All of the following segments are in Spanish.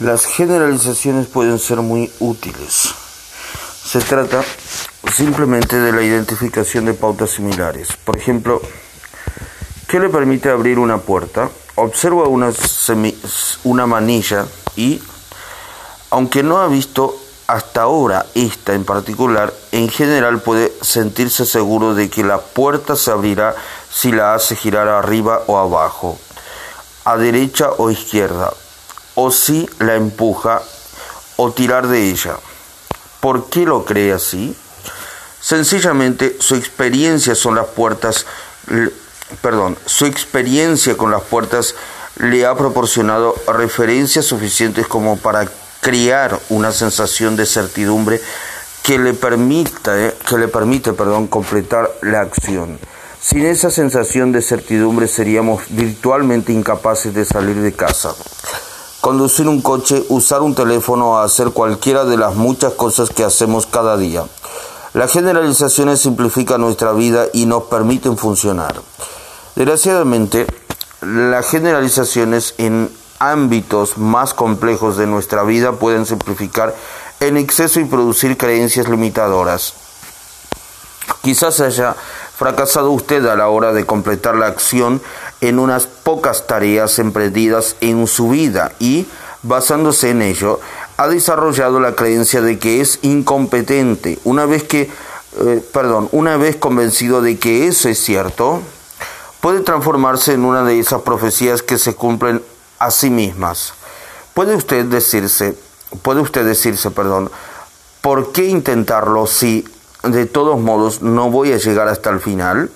Las generalizaciones pueden ser muy útiles. Se trata simplemente de la identificación de pautas similares. Por ejemplo, ¿qué le permite abrir una puerta? Observa una, una manilla y, aunque no ha visto hasta ahora esta en particular, en general puede sentirse seguro de que la puerta se abrirá si la hace girar arriba o abajo, a derecha o izquierda, o si la empuja o tirar de ella. ¿Por qué lo cree así? Sencillamente su experiencia son las puertas, perdón, su experiencia con las puertas le ha proporcionado referencias suficientes como para crear una sensación de certidumbre que le permita, eh, que le permite, perdón, completar la acción. Sin esa sensación de certidumbre seríamos virtualmente incapaces de salir de casa conducir un coche, usar un teléfono o hacer cualquiera de las muchas cosas que hacemos cada día. Las generalizaciones simplifican nuestra vida y nos permiten funcionar. Desgraciadamente, las generalizaciones en ámbitos más complejos de nuestra vida pueden simplificar en exceso y producir creencias limitadoras. Quizás haya fracasado usted a la hora de completar la acción en unas pocas tareas emprendidas en su vida y, basándose en ello, ha desarrollado la creencia de que es incompetente. Una vez que, eh, perdón, una vez convencido de que eso es cierto, puede transformarse en una de esas profecías que se cumplen a sí mismas. Puede usted decirse, puede usted decirse, perdón, ¿por qué intentarlo si de todos modos no voy a llegar hasta el final?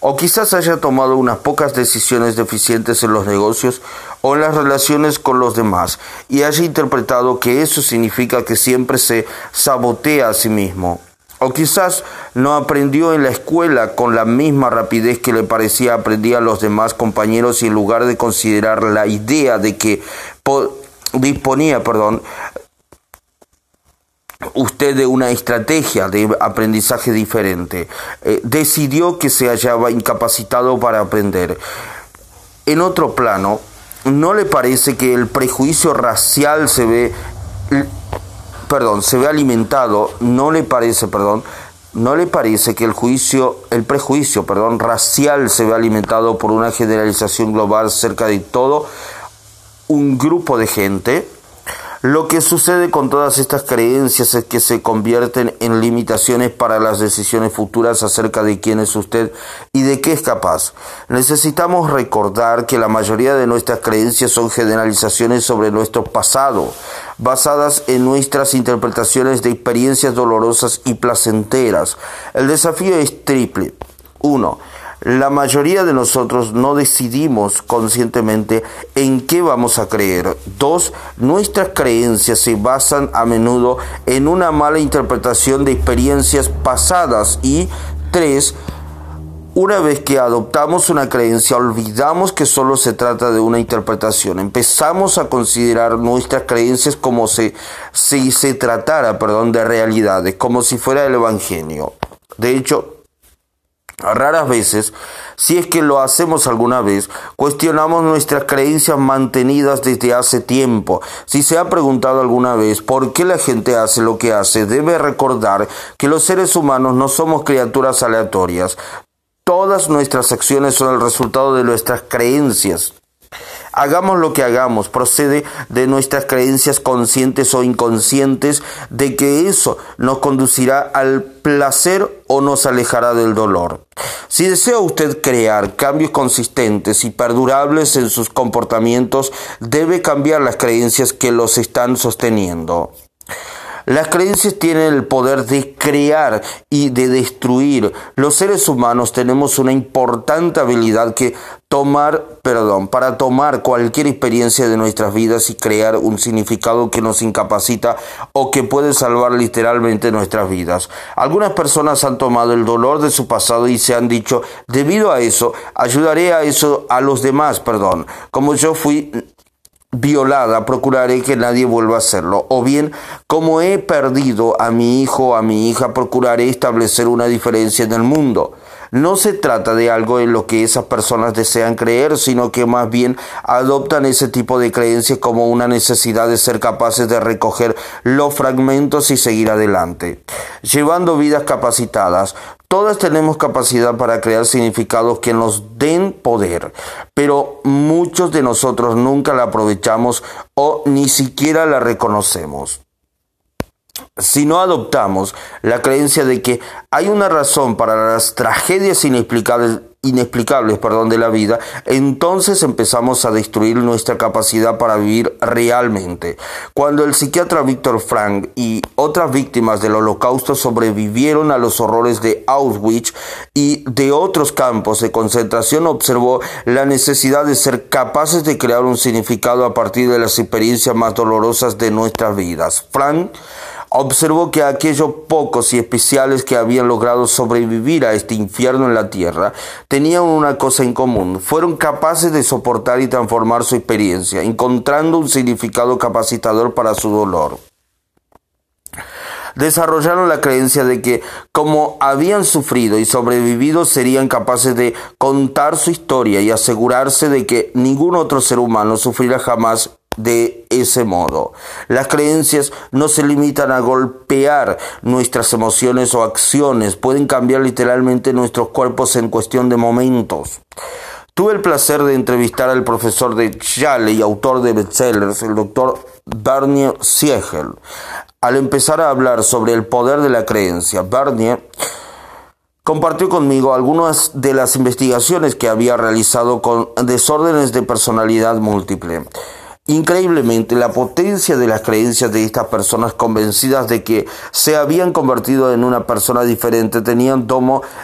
O quizás haya tomado unas pocas decisiones deficientes en los negocios o en las relaciones con los demás y haya interpretado que eso significa que siempre se sabotea a sí mismo. O quizás no aprendió en la escuela con la misma rapidez que le parecía aprendía a los demás compañeros y en lugar de considerar la idea de que disponía, perdón, usted de una estrategia de aprendizaje diferente. Eh, decidió que se hallaba incapacitado para aprender. En otro plano, ¿no le parece que el prejuicio racial se ve, perdón, se ve alimentado? ¿No le parece, perdón? ¿No le parece que el juicio, el prejuicio, perdón, racial se ve alimentado por una generalización global cerca de todo un grupo de gente? Lo que sucede con todas estas creencias es que se convierten en limitaciones para las decisiones futuras acerca de quién es usted y de qué es capaz. Necesitamos recordar que la mayoría de nuestras creencias son generalizaciones sobre nuestro pasado, basadas en nuestras interpretaciones de experiencias dolorosas y placenteras. El desafío es triple. Uno, la mayoría de nosotros no decidimos conscientemente en qué vamos a creer. Dos, nuestras creencias se basan a menudo en una mala interpretación de experiencias pasadas. Y tres, una vez que adoptamos una creencia, olvidamos que solo se trata de una interpretación. Empezamos a considerar nuestras creencias como si, se tratara perdón, de realidades, como si fuera el Evangelio. De hecho, Raras veces, si es que lo hacemos alguna vez, cuestionamos nuestras creencias mantenidas desde hace tiempo. Si se ha preguntado alguna vez por qué la gente hace lo que hace, debe recordar que los seres humanos no somos criaturas aleatorias. Todas nuestras acciones son el resultado de nuestras creencias. Hagamos lo que hagamos, procede de nuestras creencias conscientes o inconscientes de que eso nos conducirá al placer o nos alejará del dolor. Si desea usted crear cambios consistentes y perdurables en sus comportamientos, debe cambiar las creencias que los están sosteniendo. Las creencias tienen el poder de crear y de destruir. Los seres humanos tenemos una importante habilidad que tomar, perdón, para tomar cualquier experiencia de nuestras vidas y crear un significado que nos incapacita o que puede salvar literalmente nuestras vidas. Algunas personas han tomado el dolor de su pasado y se han dicho, debido a eso, ayudaré a eso a los demás, perdón. Como yo fui violada, procuraré que nadie vuelva a hacerlo. O bien, como he perdido a mi hijo o a mi hija, procuraré establecer una diferencia en el mundo. No se trata de algo en lo que esas personas desean creer, sino que más bien adoptan ese tipo de creencias como una necesidad de ser capaces de recoger los fragmentos y seguir adelante. Llevando vidas capacitadas, Todas tenemos capacidad para crear significados que nos den poder, pero muchos de nosotros nunca la aprovechamos o ni siquiera la reconocemos. Si no adoptamos la creencia de que hay una razón para las tragedias inexplicables, inexplicables perdón, de la vida, entonces empezamos a destruir nuestra capacidad para vivir realmente. Cuando el psiquiatra Víctor Frank y otras víctimas del holocausto sobrevivieron a los horrores de Auschwitz y de otros campos de concentración, observó la necesidad de ser capaces de crear un significado a partir de las experiencias más dolorosas de nuestras vidas. Frank observó que aquellos pocos y especiales que habían logrado sobrevivir a este infierno en la tierra tenían una cosa en común, fueron capaces de soportar y transformar su experiencia, encontrando un significado capacitador para su dolor. Desarrollaron la creencia de que como habían sufrido y sobrevivido serían capaces de contar su historia y asegurarse de que ningún otro ser humano sufrirá jamás de ese modo. Las creencias no se limitan a golpear nuestras emociones o acciones, pueden cambiar literalmente nuestros cuerpos en cuestión de momentos. Tuve el placer de entrevistar al profesor de Yale y autor de bestsellers, el doctor Bernier Siegel. Al empezar a hablar sobre el poder de la creencia, Bernier compartió conmigo algunas de las investigaciones que había realizado con desórdenes de personalidad múltiple. Increíblemente, la potencia de las creencias de estas personas convencidas de que se habían convertido en una persona diferente tenían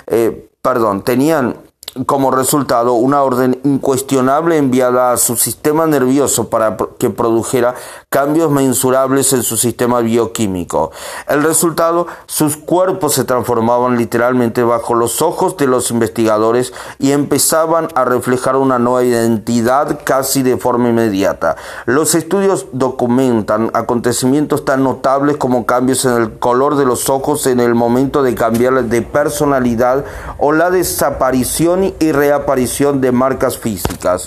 eh, tenían como resultado una orden incuestionable enviada a su sistema nervioso para que produjera cambios mensurables en su sistema bioquímico. El resultado, sus cuerpos se transformaban literalmente bajo los ojos de los investigadores y empezaban a reflejar una nueva identidad casi de forma inmediata. Los estudios documentan acontecimientos tan notables como cambios en el color de los ojos en el momento de cambiar de personalidad o la desaparición y reaparición de marcas físicas.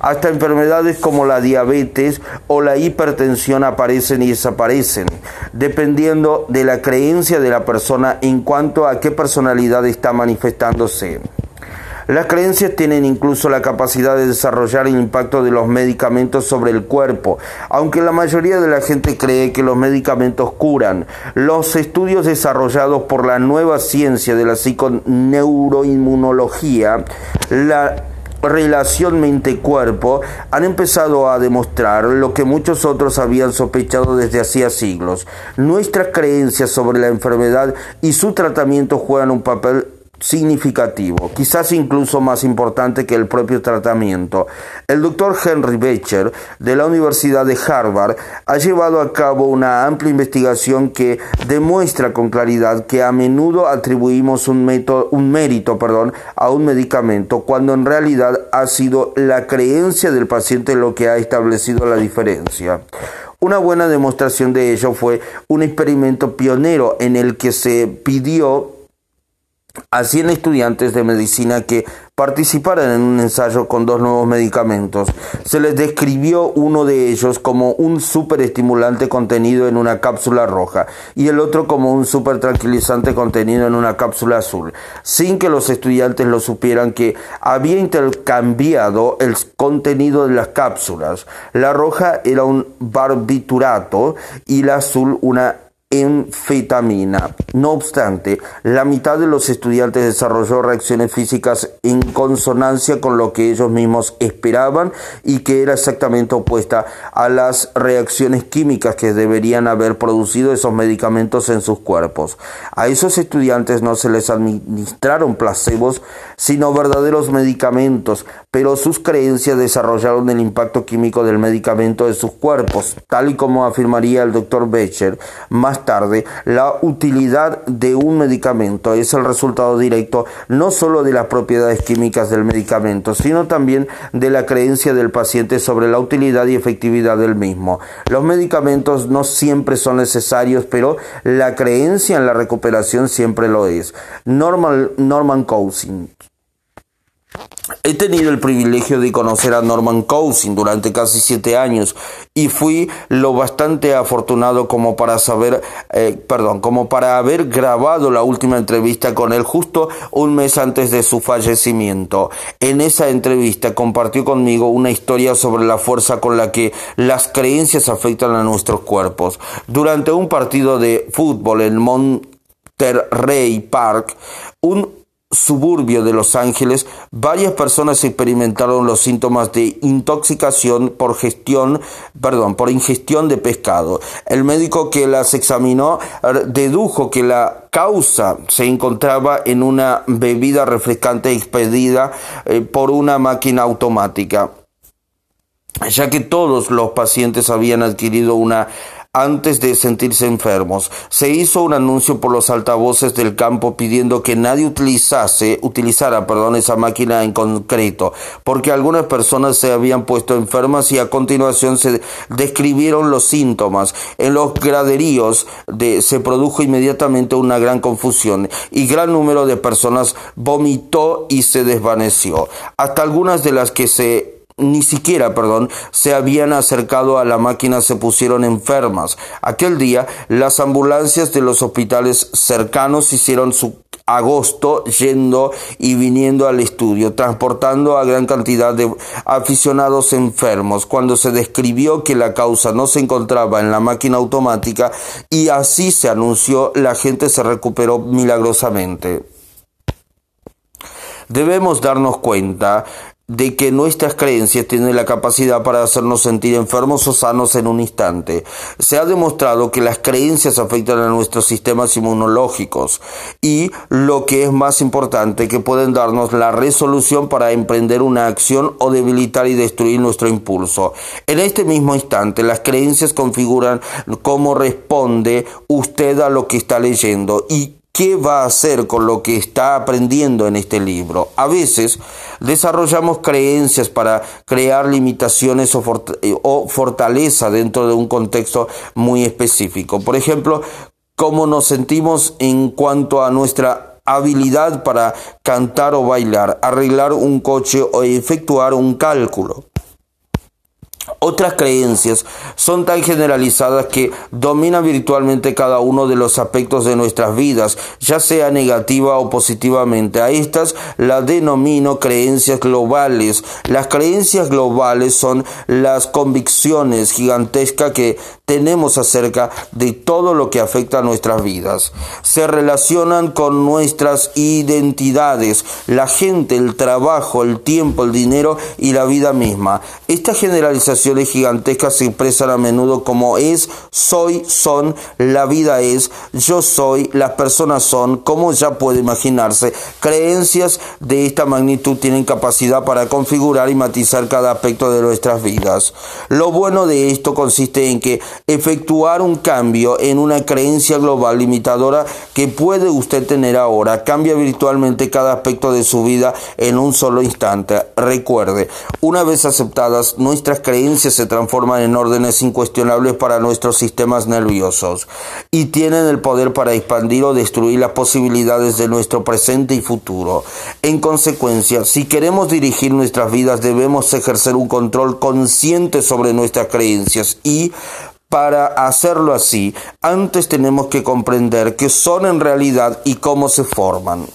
Hasta enfermedades como la diabetes o la hipertensión aparecen y desaparecen, dependiendo de la creencia de la persona en cuanto a qué personalidad está manifestándose. Las creencias tienen incluso la capacidad de desarrollar el impacto de los medicamentos sobre el cuerpo, aunque la mayoría de la gente cree que los medicamentos curan. Los estudios desarrollados por la nueva ciencia de la psiconeuroinmunología, la relación mente-cuerpo han empezado a demostrar lo que muchos otros habían sospechado desde hacía siglos. Nuestras creencias sobre la enfermedad y su tratamiento juegan un papel significativo, quizás incluso más importante que el propio tratamiento. El doctor Henry Becher de la Universidad de Harvard ha llevado a cabo una amplia investigación que demuestra con claridad que a menudo atribuimos un, un mérito perdón, a un medicamento cuando en realidad ha sido la creencia del paciente lo que ha establecido la diferencia. Una buena demostración de ello fue un experimento pionero en el que se pidió a 100 estudiantes de medicina que participaran en un ensayo con dos nuevos medicamentos. Se les describió uno de ellos como un superestimulante contenido en una cápsula roja y el otro como un super tranquilizante contenido en una cápsula azul, sin que los estudiantes lo supieran que había intercambiado el contenido de las cápsulas. La roja era un barbiturato y la azul una enfetamina. No obstante, la mitad de los estudiantes desarrolló reacciones físicas en consonancia con lo que ellos mismos esperaban y que era exactamente opuesta a las reacciones químicas que deberían haber producido esos medicamentos en sus cuerpos. A esos estudiantes no se les administraron placebos sino verdaderos medicamentos, pero sus creencias desarrollaron el impacto químico del medicamento en sus cuerpos, tal y como afirmaría el doctor Becher más tarde, la utilidad de un medicamento es el resultado directo no solo de las propiedades químicas del medicamento, sino también de la creencia del paciente sobre la utilidad y efectividad del mismo. Los medicamentos no siempre son necesarios, pero la creencia en la recuperación siempre lo es. Norman, Norman Cousins He tenido el privilegio de conocer a Norman Cousin durante casi siete años y fui lo bastante afortunado como para saber, eh, perdón, como para haber grabado la última entrevista con él justo un mes antes de su fallecimiento. En esa entrevista compartió conmigo una historia sobre la fuerza con la que las creencias afectan a nuestros cuerpos. Durante un partido de fútbol en Monterrey Park, un suburbio de Los Ángeles, varias personas experimentaron los síntomas de intoxicación por gestión, perdón, por ingestión de pescado. El médico que las examinó dedujo que la causa se encontraba en una bebida refrescante expedida eh, por una máquina automática ya que todos los pacientes habían adquirido una antes de sentirse enfermos. Se hizo un anuncio por los altavoces del campo pidiendo que nadie utilizase, utilizara, perdón, esa máquina en concreto, porque algunas personas se habían puesto enfermas y a continuación se describieron los síntomas. En los graderíos de, se produjo inmediatamente una gran confusión y gran número de personas vomitó y se desvaneció. Hasta algunas de las que se ni siquiera, perdón, se habían acercado a la máquina se pusieron enfermas. Aquel día, las ambulancias de los hospitales cercanos hicieron su agosto yendo y viniendo al estudio, transportando a gran cantidad de aficionados enfermos, cuando se describió que la causa no se encontraba en la máquina automática y así se anunció, la gente se recuperó milagrosamente. Debemos darnos cuenta de que nuestras creencias tienen la capacidad para hacernos sentir enfermos o sanos en un instante. Se ha demostrado que las creencias afectan a nuestros sistemas inmunológicos y, lo que es más importante, que pueden darnos la resolución para emprender una acción o debilitar y destruir nuestro impulso. En este mismo instante, las creencias configuran cómo responde usted a lo que está leyendo y ¿Qué va a hacer con lo que está aprendiendo en este libro? A veces desarrollamos creencias para crear limitaciones o, fortaleza dentro de un contexto muy específico. Por ejemplo, cómo nos sentimos en cuanto a nuestra habilidad para cantar o bailar, arreglar un coche o efectuar un cálculo. Otras creencias son tan generalizadas que dominan virtualmente cada uno de los aspectos de nuestras vidas, ya sea negativa o positivamente. A estas las denomino creencias globales. Las creencias globales son las convicciones gigantescas que tenemos acerca de todo lo que afecta a nuestras vidas. Se relacionan con nuestras identidades, la gente, el trabajo, el tiempo, el dinero y la vida misma. Esta generalización gigantescas se expresan a menudo como es, soy, son, la vida es, yo soy, las personas son, como ya puede imaginarse. Creencias de esta magnitud tienen capacidad para configurar y matizar cada aspecto de nuestras vidas. Lo bueno de esto consiste en que efectuar un cambio en una creencia global limitadora que puede usted tener ahora cambia virtualmente cada aspecto de su vida en un solo instante. Recuerde, una vez aceptadas nuestras creencias se transforman en órdenes incuestionables para nuestros sistemas nerviosos y tienen el poder para expandir o destruir las posibilidades de nuestro presente y futuro. En consecuencia, si queremos dirigir nuestras vidas debemos ejercer un control consciente sobre nuestras creencias y para hacerlo así, antes tenemos que comprender qué son en realidad y cómo se forman.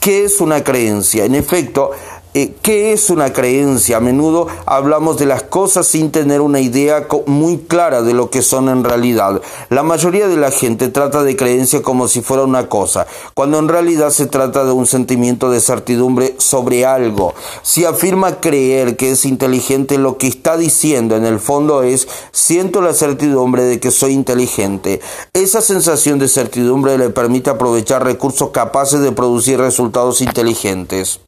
¿Qué es una creencia? En efecto, Eh, ¿Qué es una creencia? A menudo hablamos de las cosas sin tener una idea muy clara de lo que son en realidad. La mayoría de la gente trata de creencia como si fuera una cosa, cuando en realidad se trata de un sentimiento de certidumbre sobre algo. Si afirma creer que es inteligente, lo que está diciendo en el fondo es siento la certidumbre de que soy inteligente. Esa sensación de certidumbre le permite aprovechar recursos capaces de producir resultados inteligentes.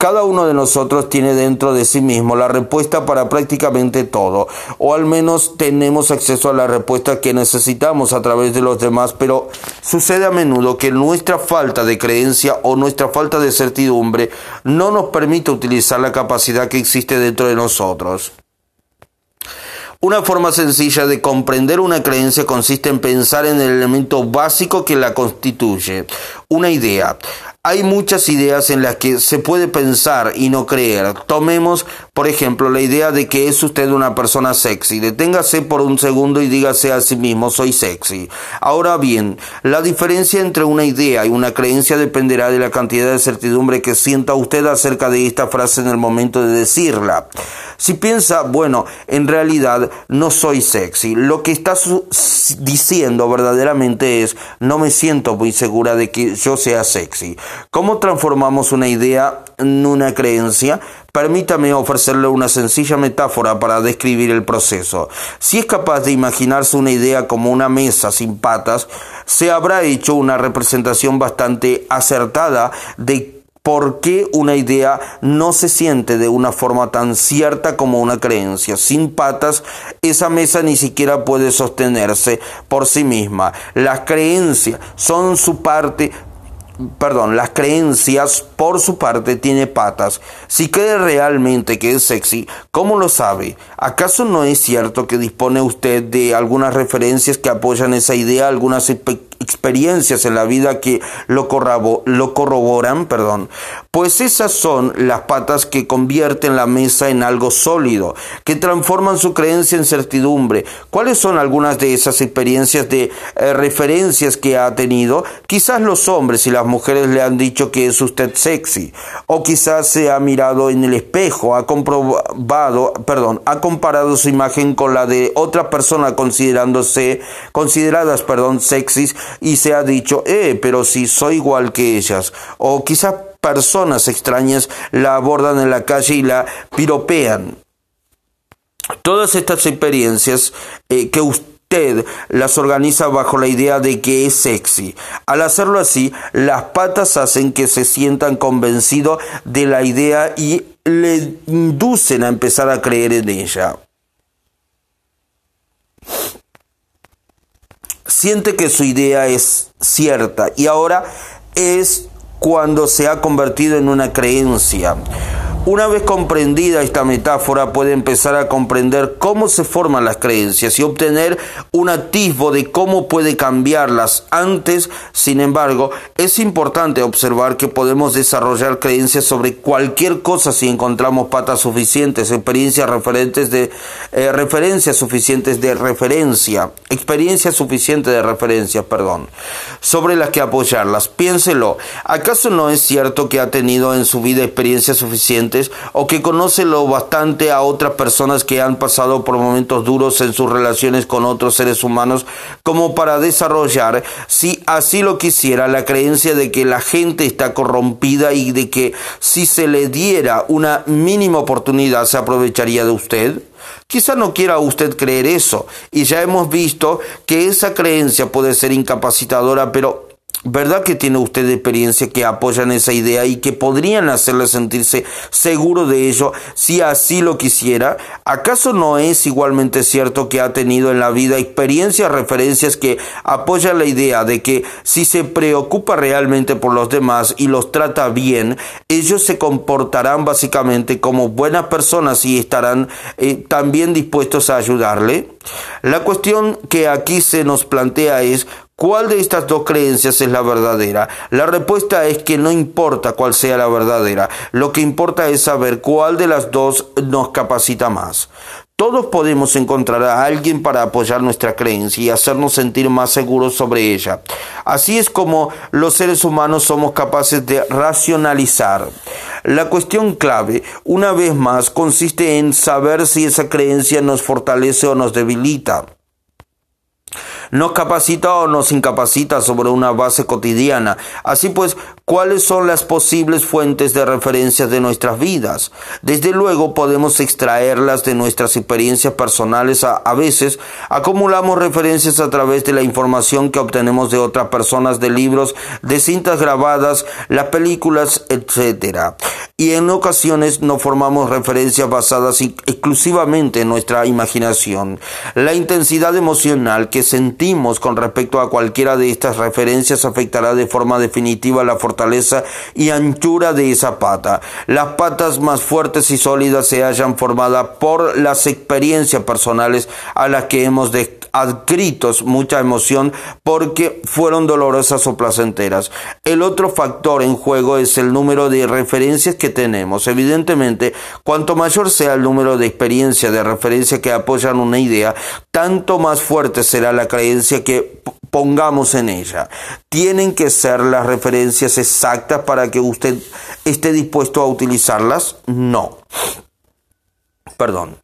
Cada uno de nosotros tiene dentro de sí mismo la respuesta para prácticamente todo, o al menos tenemos acceso a la respuesta que necesitamos a través de los demás, pero sucede a menudo que nuestra falta de creencia o nuestra falta de certidumbre no nos permite utilizar la capacidad que existe dentro de nosotros. Una forma sencilla de comprender una creencia consiste en pensar en el elemento básico que la constituye, una idea. Hay muchas ideas en las que se puede pensar y no creer. Tomemos, por ejemplo, la idea de que es usted una persona sexy. Deténgase por un segundo y dígase a sí mismo, soy sexy. Ahora bien, la diferencia entre una idea y una creencia dependerá de la cantidad de certidumbre que sienta usted acerca de esta frase en el momento de decirla. Si piensa, bueno, en realidad no soy sexy, lo que está diciendo verdaderamente es, no me siento muy segura de que yo sea sexy. ¿Cómo transformamos una idea en una creencia? Permítame ofrecerle una sencilla metáfora para describir el proceso. Si es capaz de imaginarse una idea como una mesa sin patas, se habrá hecho una representación bastante acertada de ¿Por qué una idea no se siente de una forma tan cierta como una creencia? Sin patas, esa mesa ni siquiera puede sostenerse por sí misma. Las creencias son su parte perdón, las creencias por su parte tiene patas. Si cree realmente que es sexy, ¿cómo lo sabe? ¿Acaso no es cierto que dispone usted de algunas referencias que apoyan esa idea, algunas experiencias en la vida que lo, lo corroboran, perdón, pues esas son las patas que convierten la mesa en algo sólido, que transforman su creencia en certidumbre. ¿Cuáles son algunas de esas experiencias de eh, referencias que ha tenido? Quizás los hombres y las mujeres le han dicho que es usted sexy, o quizás se ha mirado en el espejo, ha comprobado, perdón, ha comparado su imagen con la de otra persona considerándose consideradas, perdón, sexys y se ha dicho, eh, pero si soy igual que ellas. O quizás personas extrañas la abordan en la calle y la piropean. Todas estas experiencias eh, que usted las organiza bajo la idea de que es sexy. Al hacerlo así, las patas hacen que se sientan convencidos de la idea y le inducen a empezar a creer en ella. siente que su idea es cierta y ahora es cuando se ha convertido en una creencia. Una vez comprendida esta metáfora puede empezar a comprender cómo se forman las creencias y obtener un atisbo de cómo puede cambiarlas. Antes, sin embargo, es importante observar que podemos desarrollar creencias sobre cualquier cosa si encontramos patas suficientes, experiencias referentes de eh, referencias suficientes de referencia, experiencias suficientes de referencia, perdón, sobre las que apoyarlas. Piénselo, ¿acaso no es cierto que ha tenido en su vida experiencias o que conoce lo bastante a otras personas que han pasado por momentos duros en sus relaciones con otros seres humanos como para desarrollar, si así lo quisiera, la creencia de que la gente está corrompida y de que si se le diera una mínima oportunidad se aprovecharía de usted? Quizá no quiera usted creer eso, y ya hemos visto que esa creencia puede ser incapacitadora, pero ¿Verdad que tiene usted experiencia que apoyan esa idea y que podrían hacerle sentirse seguro de ello si así lo quisiera? ¿Acaso no es igualmente cierto que ha tenido en la vida experiencias, referencias que apoyan la idea de que si se preocupa realmente por los demás y los trata bien, ellos se comportarán básicamente como buenas personas y estarán eh, también dispuestos a ayudarle? La cuestión que aquí se nos plantea es ¿Cuál de estas dos creencias es la verdadera? La respuesta es que no importa cuál sea la verdadera, lo que importa es saber cuál de las dos nos capacita más. Todos podemos encontrar a alguien para apoyar nuestra creencia y hacernos sentir más seguros sobre ella. Así es como los seres humanos somos capaces de racionalizar. La cuestión clave, una vez más, consiste en saber si esa creencia nos fortalece o nos debilita nos capacita o nos incapacita sobre una base cotidiana. Así pues, ¿cuáles son las posibles fuentes de referencia de nuestras vidas? Desde luego podemos extraerlas de nuestras experiencias personales. A, veces acumulamos referencias a través de la información que obtenemos de otras personas, de libros, de cintas grabadas, las películas, etc. Y en ocasiones no formamos referencias basadas exclusivamente en nuestra imaginación. La intensidad emocional que sentimos con respecto a cualquiera de estas referencias afectará de forma definitiva la fortaleza y anchura de esa pata. Las patas más fuertes y sólidas se hayan formado por las experiencias personales a las que hemos adscrito mucha emoción porque fueron dolorosas o placenteras. El otro factor en juego es el número de referencias que tenemos. Evidentemente, cuanto mayor sea el número de experiencias de referencia que apoyan una idea, tanto más fuerte será la creencia que pongamos en ella. ¿Tienen que ser las referencias exactas para que usted esté dispuesto a utilizarlas? No. Perdón.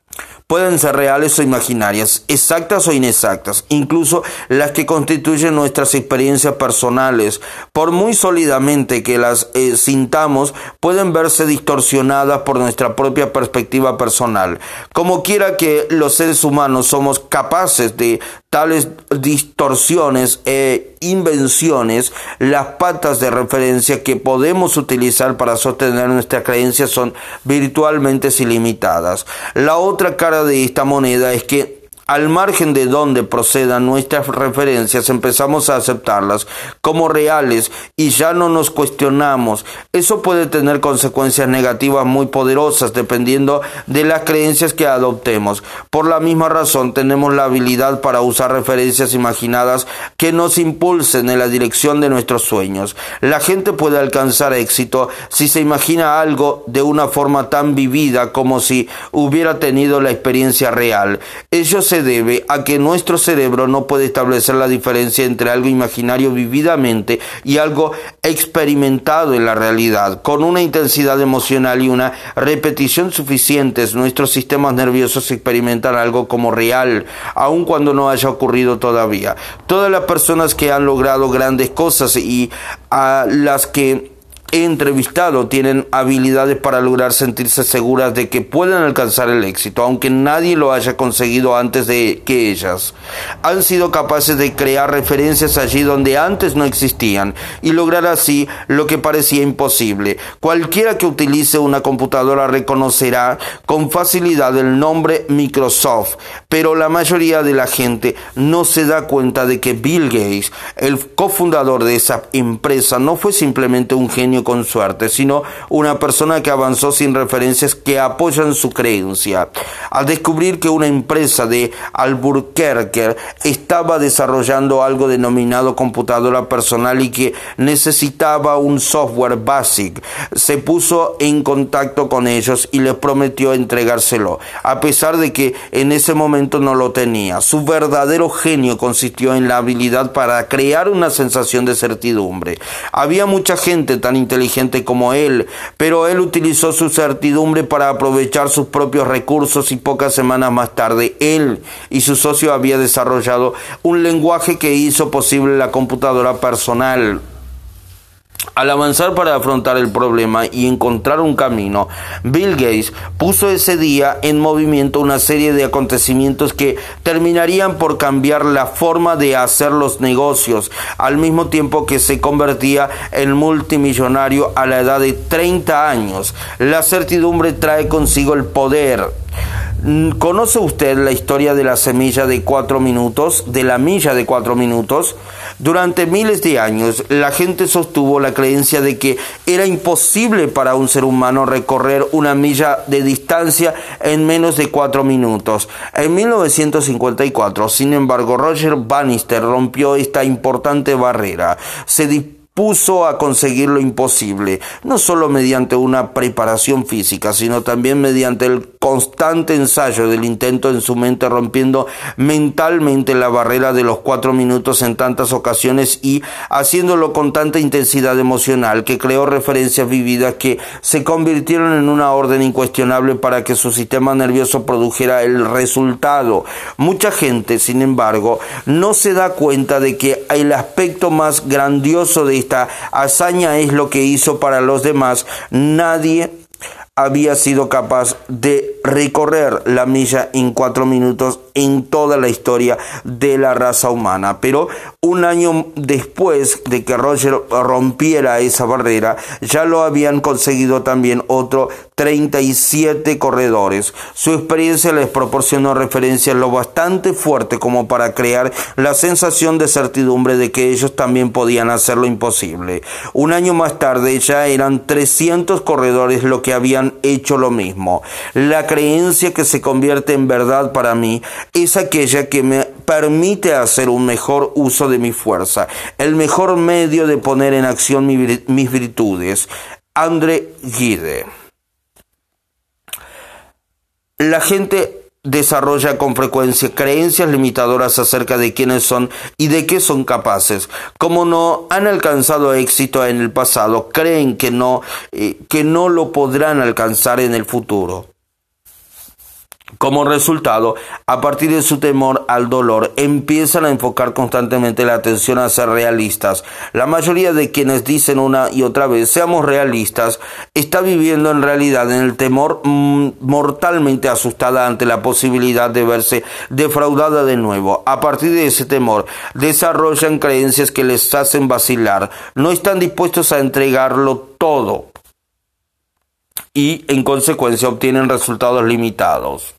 Pueden ser reales o imaginarias, exactas o inexactas, incluso las que constituyen nuestras experiencias personales. Por muy sólidamente que las eh, sintamos, pueden verse distorsionadas por nuestra propia perspectiva personal. Como quiera que los seres humanos somos capaces de tales distorsiones e invenciones, las patas de referencia que podemos utilizar para sostener nuestra creencia son virtualmente ilimitadas. La otra cara de esta moneda es que al margen de donde procedan nuestras referencias, empezamos a aceptarlas como reales y ya no nos cuestionamos. Eso puede tener consecuencias negativas muy poderosas dependiendo de las creencias que adoptemos. Por la misma razón, tenemos la habilidad para usar referencias imaginadas que nos impulsen en la dirección de nuestros sueños. La gente puede alcanzar éxito si se imagina algo de una forma tan vivida como si hubiera tenido la experiencia real. Debe a que nuestro cerebro no puede establecer la diferencia entre algo imaginario vividamente y algo experimentado en la realidad. Con una intensidad emocional y una repetición suficientes, nuestros sistemas nerviosos experimentan algo como real, aun cuando no haya ocurrido todavía. Todas las personas que han logrado grandes cosas y a las que entrevistado tienen habilidades para lograr sentirse seguras de que pueden alcanzar el éxito, aunque nadie lo haya conseguido antes de que ellas. Han sido capaces de crear referencias allí donde antes no existían y lograr así lo que parecía imposible. Cualquiera que utilice una computadora reconocerá con facilidad el nombre Microsoft, pero la mayoría de la gente no se da cuenta de que Bill Gates, el cofundador de esa empresa, no fue simplemente un genio con suerte, sino una persona que avanzó sin referencias que apoyan su creencia. Al descubrir que una empresa de Albuquerque estaba desarrollando algo denominado computadora personal y que necesitaba un software básico, se puso en contacto con ellos y les prometió entregárselo, a pesar de que en ese momento no lo tenía. Su verdadero genio consistió en la habilidad para crear una sensación de certidumbre. Había mucha gente tan inteligente como él, pero él utilizó su certidumbre para aprovechar sus propios recursos y pocas semanas más tarde él y su socio había desarrollado un lenguaje que hizo posible la computadora personal. Al avanzar para afrontar el problema y encontrar un camino, Bill Gates puso ese día en movimiento una serie de acontecimientos que terminarían por cambiar la forma de hacer los negocios, al mismo tiempo que se convertía en multimillonario a la edad de 30 años. La certidumbre trae consigo el poder ¿Conoce usted la historia de la semilla de cuatro minutos, de la milla de cuatro minutos? Durante miles de años, la gente sostuvo la creencia de que era imposible para un ser humano recorrer una milla de distancia en menos de cuatro minutos. En 1954, sin embargo, Roger Bannister rompió esta importante barrera. Se puso a conseguir lo imposible, no solo mediante una preparación física, sino también mediante el constante ensayo del intento en su mente rompiendo mentalmente la barrera de los cuatro minutos en tantas ocasiones y haciéndolo con tanta intensidad emocional que creó referencias vividas que se convirtieron en una orden incuestionable para que su sistema nervioso produjera el resultado. Mucha gente, sin embargo, no se da cuenta de que el aspecto más grandioso de esta hazaña es lo que hizo para los demás. Nadie había sido capaz de recorrer la milla en cuatro minutos en toda la historia de la raza humana. Pero un año después de que Roger rompiera esa barrera, ya lo habían conseguido también otros 37 corredores. Su experiencia les proporcionó referencias lo bastante fuerte como para crear la sensación de certidumbre de que ellos también podían hacer lo imposible. Un año más tarde ya eran 300 corredores lo que habían hecho lo mismo. La creencia que se convierte en verdad para mí es aquella que me permite hacer un mejor uso de mi fuerza, el mejor medio de poner en acción mis virtudes. André Guide. La gente desarrolla con frecuencia creencias limitadoras acerca de quiénes son y de qué son capaces. Como no han alcanzado éxito en el pasado, creen que no, eh, que no lo podrán alcanzar en el futuro. Como resultado, a partir de su temor al dolor, empiezan a enfocar constantemente la atención a ser realistas. La mayoría de quienes dicen una y otra vez seamos realistas está viviendo en realidad en el temor mm, mortalmente asustada ante la posibilidad de verse defraudada de nuevo. A partir de ese temor, desarrollan creencias que les hacen vacilar. No están dispuestos a entregarlo todo y en consecuencia obtienen resultados limitados.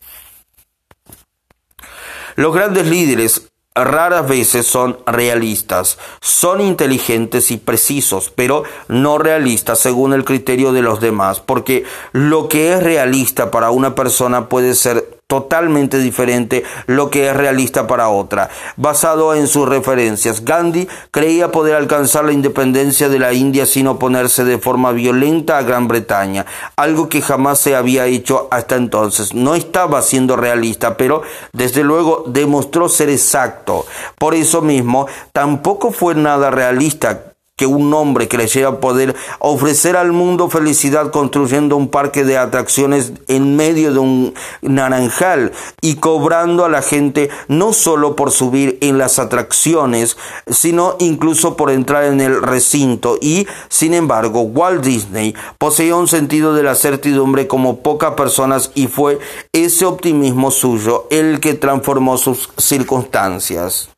Los grandes líderes raras veces son realistas, son inteligentes y precisos, pero no realistas según el criterio de los demás, porque lo que es realista para una persona puede ser totalmente diferente lo que es realista para otra. Basado en sus referencias, Gandhi creía poder alcanzar la independencia de la India sin oponerse de forma violenta a Gran Bretaña, algo que jamás se había hecho hasta entonces. No estaba siendo realista, pero desde luego demostró ser exacto. Por eso mismo, tampoco fue nada realista que un hombre creyera poder ofrecer al mundo felicidad construyendo un parque de atracciones en medio de un naranjal y cobrando a la gente no solo por subir en las atracciones, sino incluso por entrar en el recinto. Y, sin embargo, Walt Disney poseía un sentido de la certidumbre como pocas personas y fue ese optimismo suyo el que transformó sus circunstancias.